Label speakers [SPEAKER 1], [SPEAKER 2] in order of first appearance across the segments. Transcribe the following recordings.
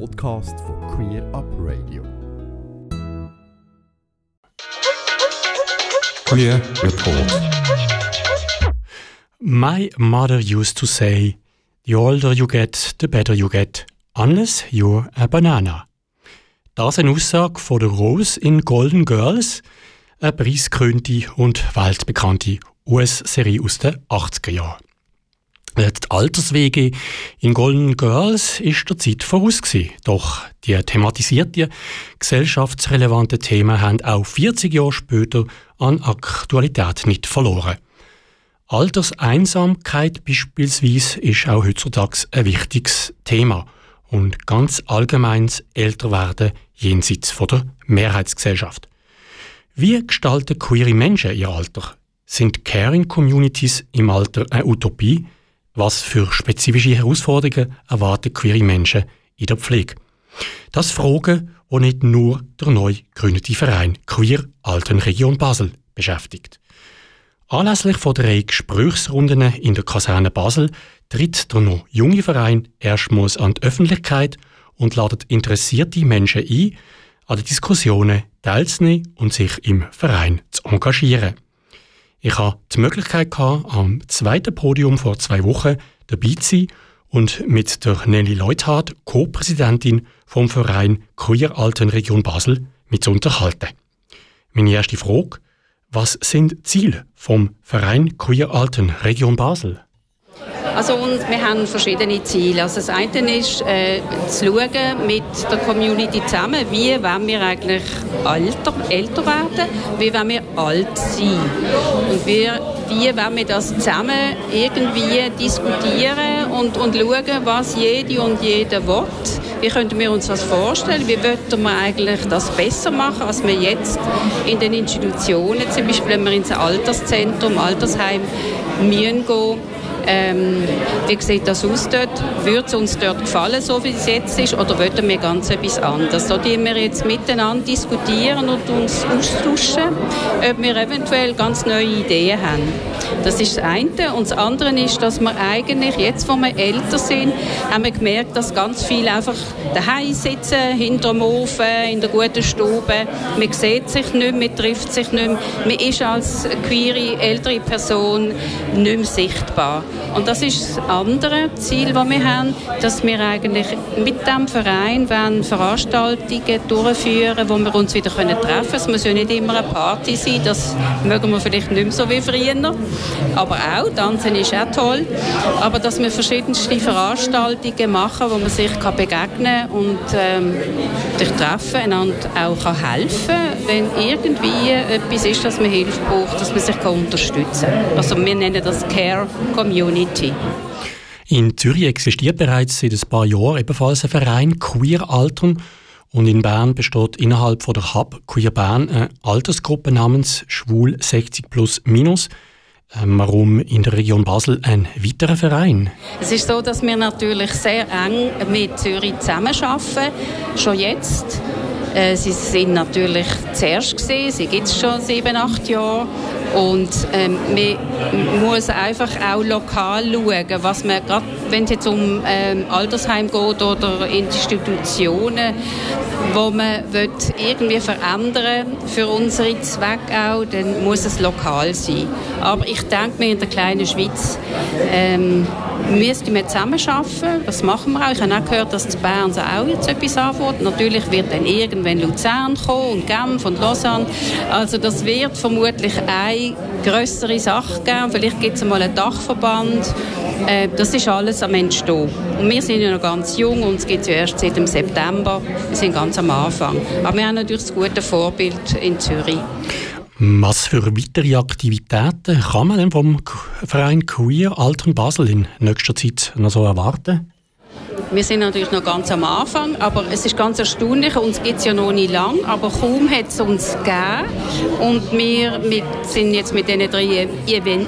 [SPEAKER 1] Podcast von Queer Up Radio.
[SPEAKER 2] Queer Report.
[SPEAKER 3] My mother used to say, the older you get, the better you get, unless you're a banana. Das ist eine Aussage von der Rose in Golden Girls, eine preisgekrönte und weltbekannte US-Serie aus den 80er Jahren. Die Alterswege in Golden Girls ist der Zeit voraus gewesen. Doch die thematisierten, gesellschaftsrelevanten Themen haben auch 40 Jahre später an Aktualität nicht verloren. Alterseinsamkeit beispielsweise ist auch heutzutage ein wichtiges Thema und ganz allgemeins Älterwerden jenseits von der Mehrheitsgesellschaft. Wie gestalten queere Menschen ihr Alter? Sind Caring Communities im Alter eine Utopie? Was für spezifische Herausforderungen erwarten queere Menschen in der Pflege? Das Fragen, die nicht nur der neu gegründete Verein Queer Alten Region Basel beschäftigt. Anlässlich von drei Gesprächsrunden in der Kaserne Basel tritt der noch junge Verein erstmals an die Öffentlichkeit und ladet interessierte Menschen ein, an den Diskussionen teilzunehmen und sich im Verein zu engagieren. Ich hatte die Möglichkeit, gehabt, am zweiten Podium vor zwei Wochen dabei zu sein und mit der Nelly Leuthardt, Co-Präsidentin vom Verein Queer Alten Region Basel, mit zu unterhalten. Meine erste Frage, was sind Ziele vom Verein Queer Alten Region Basel?
[SPEAKER 4] Also und wir haben verschiedene Ziele. Also das eine ist äh, zu schauen mit der Community zusammen, wie wollen wir eigentlich alter, älter werden, wie wollen wir alt sein und wie, wie wollen wir das zusammen irgendwie diskutieren und, und schauen, was jede und jeder will. Wie könnten wir uns das vorstellen? Wie würden wir eigentlich das besser machen, als wir jetzt in den Institutionen, zum Beispiel wenn wir ins Alterszentrum, Altersheim müssen gehen, ähm, wie sieht das aus dort? Würde es uns dort gefallen, so wie es jetzt ist, oder wollten wir ganz etwas anderes? Da die wir jetzt miteinander diskutieren und uns austauschen, ob wir eventuell ganz neue Ideen haben. Das ist das eine. Und das andere ist, dass wir eigentlich, jetzt wo wir älter sind, haben wir gemerkt, dass ganz viele einfach daheim sitzen, hinter dem Ofen, in der guten Stube. Man sieht sich nicht mehr, man trifft sich nicht mehr. Man ist als queere, ältere Person nicht mehr sichtbar. Und das ist das andere Ziel, das wir haben, dass wir eigentlich mit diesem Verein Veranstaltungen durchführen, wo wir uns wieder treffen können. Es muss ja nicht immer eine Party sein, das mögen wir vielleicht nicht mehr so wie früher. Aber auch, Tanzen ist auch toll. Aber dass wir verschiedenste Veranstaltungen machen, wo man sich kann begegnen und ähm, sich treffen einander auch kann helfen kann, wenn irgendwie etwas ist, dass man Hilfe braucht, dass man sich kann unterstützen kann. Also wir nennen das Care Community.
[SPEAKER 3] In Zürich existiert bereits seit ein paar Jahren ebenfalls ein Verein Queer Altern und in Bern besteht innerhalb von der Hub Queer Bern eine Altersgruppe namens Schwul 60 plus minus. Ähm, warum in der Region Basel ein weiterer Verein?
[SPEAKER 4] Es ist so, dass wir natürlich sehr eng mit Zürich zusammenarbeiten, schon jetzt. Äh, sie sind natürlich zuerst gesehen, sie gibt es schon sieben, acht Jahre. Und ähm, man muss einfach auch lokal schauen, was man gerade, wenn es jetzt um ähm, Altersheim geht oder Institutionen, wo man will irgendwie verändern für unsere Zwecke auch, dann muss es lokal sein. Aber ich denke mir in der kleinen Schweiz ähm, müssten wir zusammenarbeiten. Das machen wir auch. Ich habe auch gehört, dass in Bern auch jetzt etwas anfängt. Natürlich wird dann irgendwann Luzern kommen und Genf und Lausanne. Also das wird vermutlich eine größere Sache geben. Vielleicht gibt es mal einen Dachverband. Äh, das ist alles am Entstehen. Und wir sind ja noch ganz jung und es gibt es ja erst seit dem September. Wir sind ganz am Anfang. Aber wir haben natürlich das gute Vorbild in Zürich.
[SPEAKER 3] Was für weitere Aktivitäten kann man denn vom Verein Queer Altern Basel in nächster Zeit noch so erwarten?
[SPEAKER 4] Wir sind natürlich noch ganz am Anfang, aber es ist ganz erstaunlich, uns gibt es ja noch nicht lang, aber kaum hat es uns gegeben. Und wir mit, sind jetzt mit diesen drei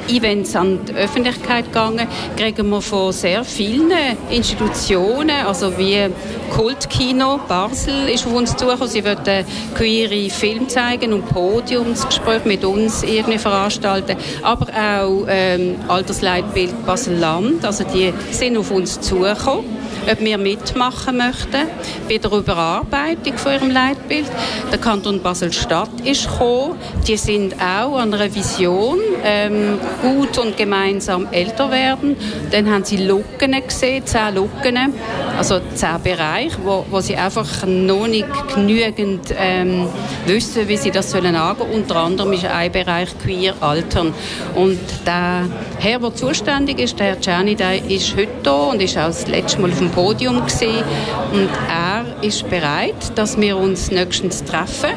[SPEAKER 4] Events an die Öffentlichkeit gegangen, kriegen wir von sehr vielen Institutionen, also wie Kultkino Basel ist auf uns zugekommen, sie wollen queere Film zeigen und Podiumsgespräche mit uns irgendwie veranstalten, aber auch ähm, Altersleitbild Basel-Land, also die sind auf uns zugekommen ob wir mitmachen möchten bei der Überarbeitung von ihrem Leitbild. Der Kanton Basel-Stadt ist gekommen. Die sind auch an einer Vision, ähm, gut und gemeinsam älter werden. Dann haben sie Lücken gesehen, zehn Lücken, also zehn Bereiche, wo, wo sie einfach noch nicht genügend ähm, wissen, wie sie das sollen angehen. Unter anderem ist ein Bereich queer altern. Und der Herr, der zuständig ist, der Herr Gianni, der ist heute da und ist auch das letzte Mal auf dem Podium gesehen. Und er ist bereit, dass wir uns nächstens treffen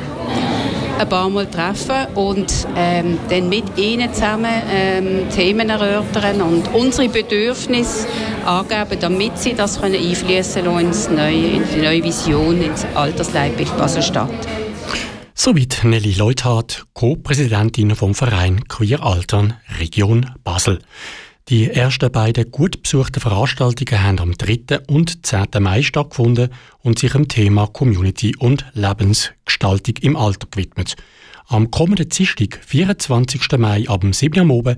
[SPEAKER 4] ein paar Mal treffen und ähm, dann mit ihnen zusammen ähm, Themen erörtern und unsere Bedürfnisse angeben, damit sie das können einfließen können ins neue, in die neue Vision, ins Altersleitbild Basel-Stadt.
[SPEAKER 3] Soweit Nelly Leuthardt, Co-Präsidentin vom Verein Queer Altern Region Basel. Die ersten beiden gut besuchten Veranstaltungen haben am 3. und 10. Mai stattgefunden und sich dem Thema Community und Lebensgestaltung im Alter gewidmet. Am kommenden Dienstag, 24. Mai ab 7. Uhr oben,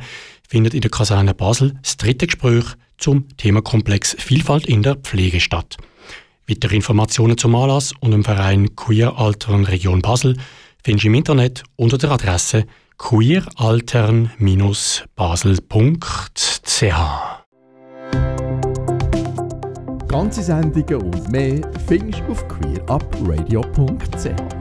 [SPEAKER 3] findet in der Kaserne Basel das dritte Gespräch zum Themenkomplex Vielfalt in der Pflege statt. Weitere Informationen zum Anlass und dem Verein Queer Altern Region Basel findest du im Internet unter der Adresse queeraltern-basel.ch.
[SPEAKER 1] Ganze Sendungen und mehr findest du auf queerupradio.ch.